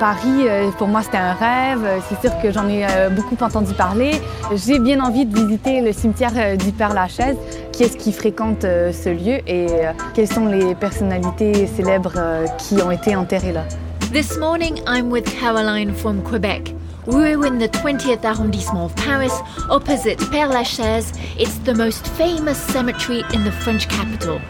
Paris, euh, pour moi, c'était un rêve. C'est sûr que j'en ai euh, beaucoup entendu parler. J'ai bien envie de visiter le cimetière euh, du Père-Lachaise. Qui est-ce qui fréquente euh, ce lieu et euh, quelles sont les personnalités célèbres euh, qui ont été enterrées là? This morning, I'm with Caroline from Quebec. We're in the 20th arrondissement of Paris, opposite Père Lachaise. It's the most famous cemetery in the French capital.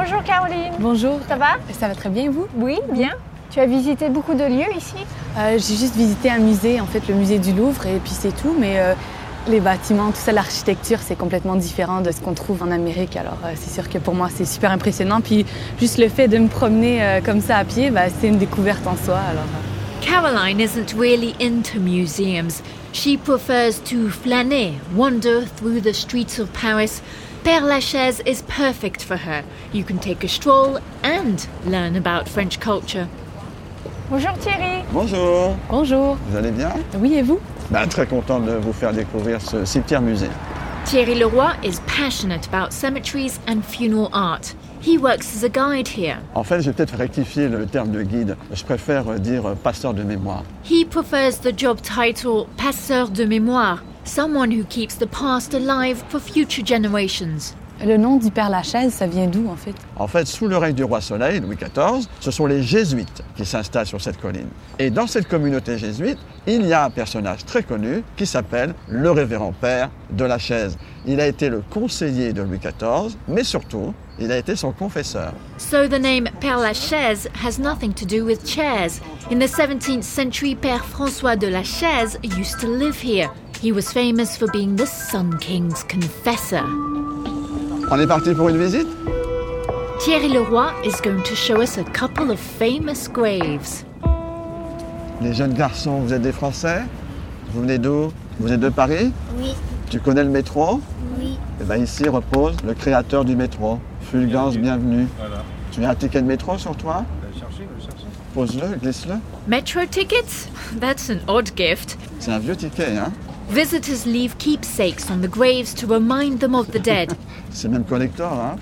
Bonjour Caroline. Bonjour, Ça va? Ça va très bien vous? Oui, bien. Tu as visité beaucoup de lieux ici? Euh, j'ai juste visité un musée, en fait le musée du Louvre, et puis c'est tout. Mais euh, les bâtiments, tout ça, l'architecture, c'est complètement différent de ce qu'on trouve en Amérique. Alors euh, c'est sûr que pour moi, c'est super impressionnant. Puis juste le fait de me promener euh, comme ça à pied, bah, c'est une découverte en soi. Alors, euh, Caroline isn't really into museums. She prefers to flâner, wander through the streets of Paris. Père Lachaise is perfect for her. You can take a stroll and learn about French culture. Bonjour Thierry. Bonjour, Bonjour. vous allez bien? Oui, et vous? Ben, Très content de vous faire découvrir ce cimetière musée. Thierry Leroy is passionate about cemeteries and funeral art. He works as a guide here. En fait, je vais peut-être rectifier le terme de guide. Je préfère dire euh, passeur de mémoire. He prefers the job title passeur de mémoire, someone who keeps the past alive for future generations. Le nom du Père Lachaise, ça vient d'où en fait? En fait, sous le règne du roi Soleil, Louis XIV, ce sont les jésuites qui s'installent sur cette colline. Et dans cette communauté jésuite, il y a un personnage très connu qui s'appelle le révérend père de la chaise. Il a été le conseiller de Louis XIV, mais surtout, il a été son confesseur. So the name Père Lachaise has nothing to do with chairs. In the 17th century, Père François de la Chaise used to live here. He was famous for being the Sun King's confessor. On est parti pour une visite? Thierry Leroy is going to show us a couple of famous graves. Les jeunes garçons, vous êtes des Français? Vous venez d'où? Vous êtes de Paris? Oui. Tu connais le métro? Oui. Et bien ici repose le créateur du métro, Fulgence Bienvenue. Tu as un ticket de métro sur toi? Pose-le, glisse-le. Metro tickets? That's an odd gift. C'est un vieux ticket, hein? Visitors leave keepsakes on the graves to remind them of the dead. C'est même collector, hein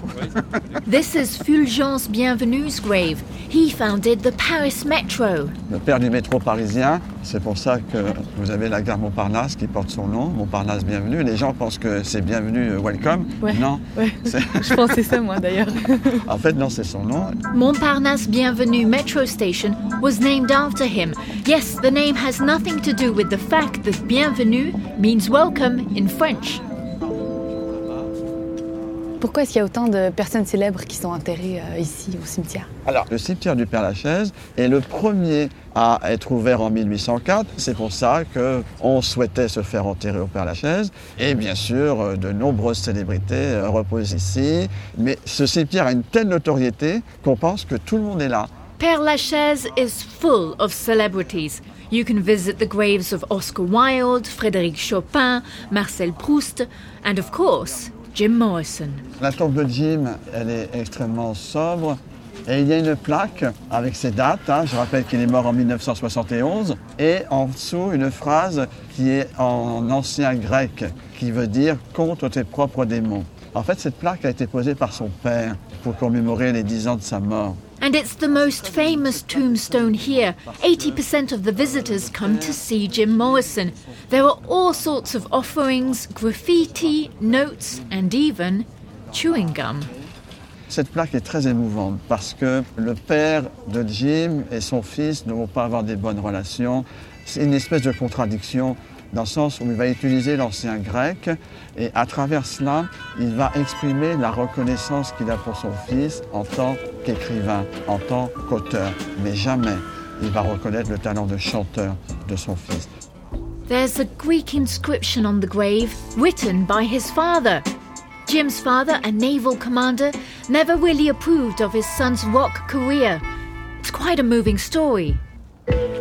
This is Fulgence Bienvenue's grave. He founded the Paris Metro. Le père du métro parisien, c'est pour ça que vous avez la gare Montparnasse qui porte son nom, Montparnasse Bienvenue. Les gens pensent que c'est Bienvenue, euh, Welcome. Ouais. Non, Ouais, je pensais ça moi d'ailleurs. en fait, non, c'est son nom. Montparnasse Bienvenue Metro Station was named after him. Yes, the name has nothing to do with the fact that Bienvenue means welcome in French. Pourquoi est-ce qu'il y a autant de personnes célèbres qui sont enterrées euh, ici au cimetière? Alors, le cimetière du Père Lachaise est le premier à être ouvert en 1804. C'est pour ça qu'on souhaitait se faire enterrer au Père Lachaise. Et bien sûr, euh, de nombreuses célébrités euh, reposent ici. Mais ce cimetière a une telle notoriété qu'on pense que tout le monde est là. Père Lachaise is full of celebrities. You can visit the graves of Oscar Wilde, Frédéric Chopin, Marcel Proust, and of course, Jim Morrison. La tombe de Jim, elle est extrêmement sobre. Et il y a une plaque avec ses dates. hein. Je rappelle qu'il est mort en 1971. Et en dessous, une phrase qui est en ancien grec, qui veut dire contre tes propres démons. En fait, cette plaque a été posée par son père pour commémorer les 10 ans de sa mort. And it's the most famous tombstone here. 80% of the visitors come to see Jim Morrison. There are all sorts of offerings, graffiti, notes, and even chewing gum. Cette plaque est très émouvante parce que le père de Jim et son fils ne vont pas avoir des bonnes relations. C'est une espèce de contradiction dans le sens où il va utiliser l'ancien grec et à travers cela, il va exprimer la reconnaissance qu'il a pour son fils en tant qu'écrivain, en tant qu'auteur. Mais jamais il va reconnaître le talent de chanteur de son fils. There's a Greek inscription on the grave written by his father. Jim's father, a naval commander, never really approved of his son's rock career. It's quite a moving story.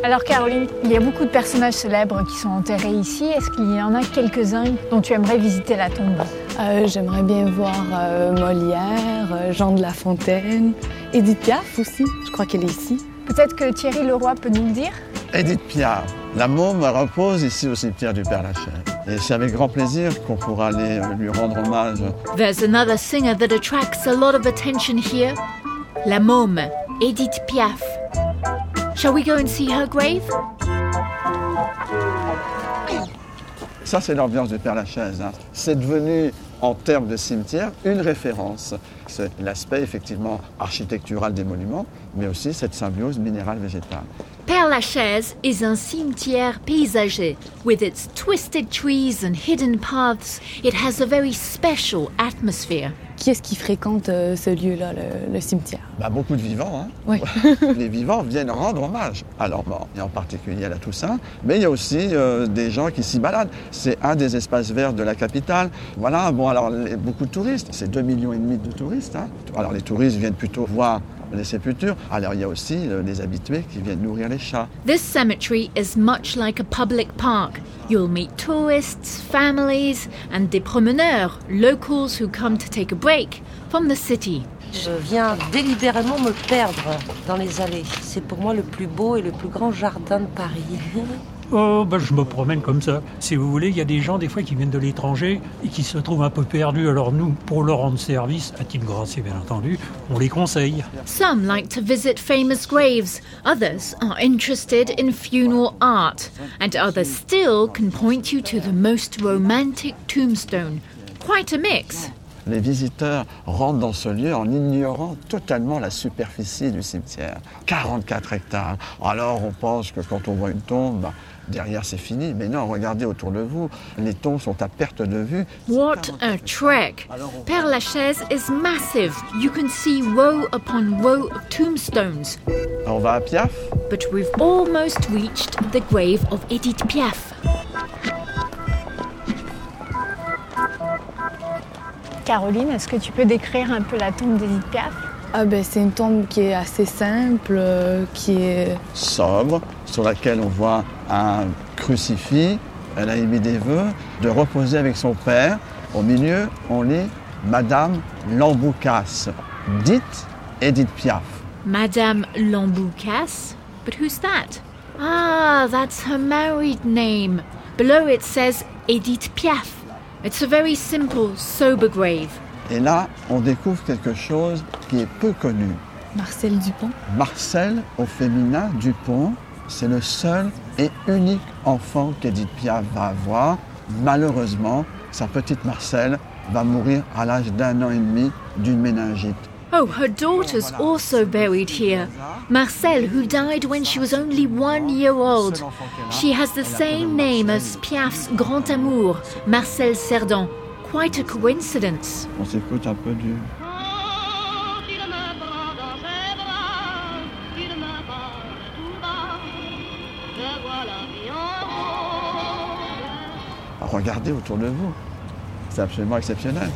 Alors Caroline, il y a beaucoup de personnages célèbres qui sont enterrés ici. Est-ce qu'il y en a quelques-uns dont tu aimerais visiter la tombe? Euh, J'aimerais bien voir euh, Molière, euh, Jean de La Fontaine, Edith Piaf aussi, je crois qu'elle est ici. Peut-être que Thierry Leroy peut nous le dire? Edith Piaf, la môme repose ici au cimetière du Père Lachaise. Et c'est avec grand plaisir qu'on pourra aller lui rendre hommage. There's another singer that attracts a lot of attention here. La Môme, Edith Piaf. Shall we go and see her grave? Ça, c'est l'ambiance du Père Lachaise. hein. C'est devenu, en termes de cimetière, une référence. C'est l'aspect, effectivement, architectural des monuments, mais aussi cette symbiose minérale-végétale. Père Lachaise is un cimetière paysager. With its twisted trees and hidden paths, it has a very special atmosphere. Qui est-ce qui fréquente euh, ce lieu-là, le, le cimetière? Bah, beaucoup de vivants. hein. Oui. Les vivants viennent rendre hommage à leurs morts, et en particulier à la Toussaint. Mais il y a aussi euh, des gens qui s'y baladent. C'est un des espaces verts de la capitale. Voilà, bon, alors les- beaucoup de touristes. C'est 2,5 millions et demi de touristes. hein. Alors les touristes viennent plutôt voir les sépultures. Alors il y a aussi euh, les habitués qui viennent nourrir les chats. This cemetery is much like a public park. You'll meet tourists, families, and des promeneurs, locals who come to take a break from the city. Je viens délibérément me perdre dans les allées. C'est pour moi le plus beau et le plus grand jardin de Paris. Oh, ben, je me promène comme ça. Si vous voulez, il y a des gens, des fois, qui viennent de l'étranger et qui se trouvent un peu perdus. Alors, nous, pour leur rendre service, à titre gracieux, bien entendu, on les conseille. Some like to visit famous graves, others are interested in funeral art, and others still can point you to the most romantic tombstone. Quite a mix. Les visiteurs rentrent dans ce lieu en ignorant totalement la superficie du cimetière. 44 hectares. Alors on pense que quand on voit une tombe, bah, derrière c'est fini. Mais non, regardez autour de vous. Les tombes sont à perte de vue. What a trek! Père Lachaise is massive. You can see row upon row of tombstones. On va à Piaf. But we've almost reached the grave of Edith Piaf. Caroline, est-ce que tu peux décrire un peu la tombe d'Edith Piaf? Ah ben c'est une tombe qui est assez simple, euh, qui est sobre, sur laquelle on voit un crucifix. Elle a émis des vœux de reposer avec son père. Au milieu, on lit Madame Lamboucasse, dite Edith Piaf. Madame Lamboucasse? But who's that? Ah, that's her married name. Below it says Edith Piaf. It's a very simple, sober grave. Et là, on découvre quelque chose qui est peu connu. Marcel Dupont. Marcel, au féminin, Dupont, c'est le seul et unique enfant qu'Edith Piaf va avoir. Malheureusement, sa petite Marcel va mourir à l'âge d'un an et demi d'une méningite. Oh, her daughter's also buried here. Marcel, who died when she was only one year old. She has the same name as Piaf's grand amour, Marcel Cerdan. Quite a coincidence. On s'écoute un peu du... Rose. Regardez autour de vous. C'est absolument exceptionnel.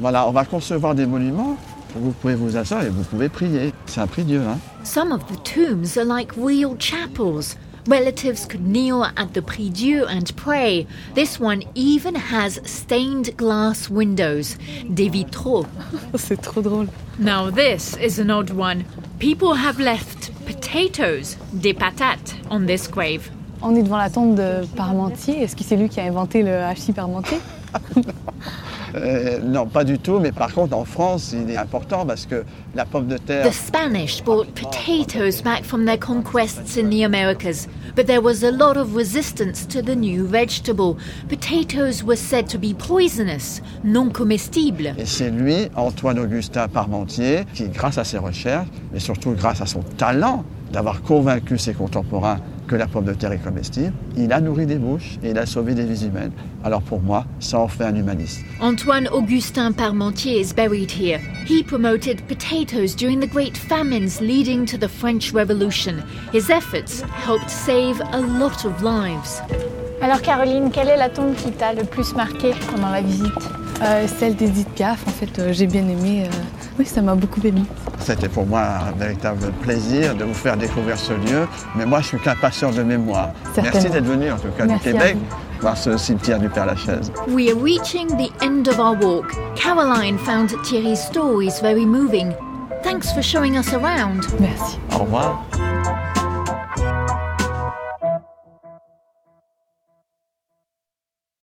Voilà, on va concevoir des monuments. Vous pouvez vous asseoir et vous pouvez prier. C'est un prie-dieu, hein. Some of the tombs are like real chapels. Relatives could kneel at the prie-dieu and pray. This one even has stained glass windows, des vitraux. C'est trop drôle. Now this is an odd one. People have left potatoes, des patates, on this grave. On est devant la tombe de Parmentier. Est-ce que c'est lui qui a inventé le hachis Parmentier? Euh, non, pas du tout, mais par contre, en France, il est important parce que la pomme de terre... The Spanish brought potatoes back from their conquests in the Americas, but there was a lot of resistance to the new vegetable. Potatoes were said to be poisonous, non comestibles. Et c'est lui, Antoine-Augustin Parmentier, qui, grâce à ses recherches, mais surtout grâce à son talent d'avoir convaincu ses contemporains que la pomme de terre est comestible, il a nourri des bouches et il a sauvé des vies humaines. Alors pour moi, ça en fait un humaniste. Antoine Augustin Parmentier is buried here. He promoted potatoes during the great famines leading to the French Revolution. His efforts helped save a lot of lives. Alors Caroline, quelle est la tombe qui t'a le plus marqué pendant la visite? Euh, Celle d'Edith Piaf, en fait, euh, j'ai bien aimé euh, Oui, ça m'a beaucoup ému. C'était pour moi un véritable plaisir de vous faire découvrir ce lieu. Mais moi, je suis qu'un passeur de mémoire. Merci d'être venu, en tout cas, Merci du Québec, voir ce cimetière du Père-Lachaise. We are reaching the end of our walk. Caroline found Thierry's stories very moving. Thanks for showing us around. Merci. Au revoir.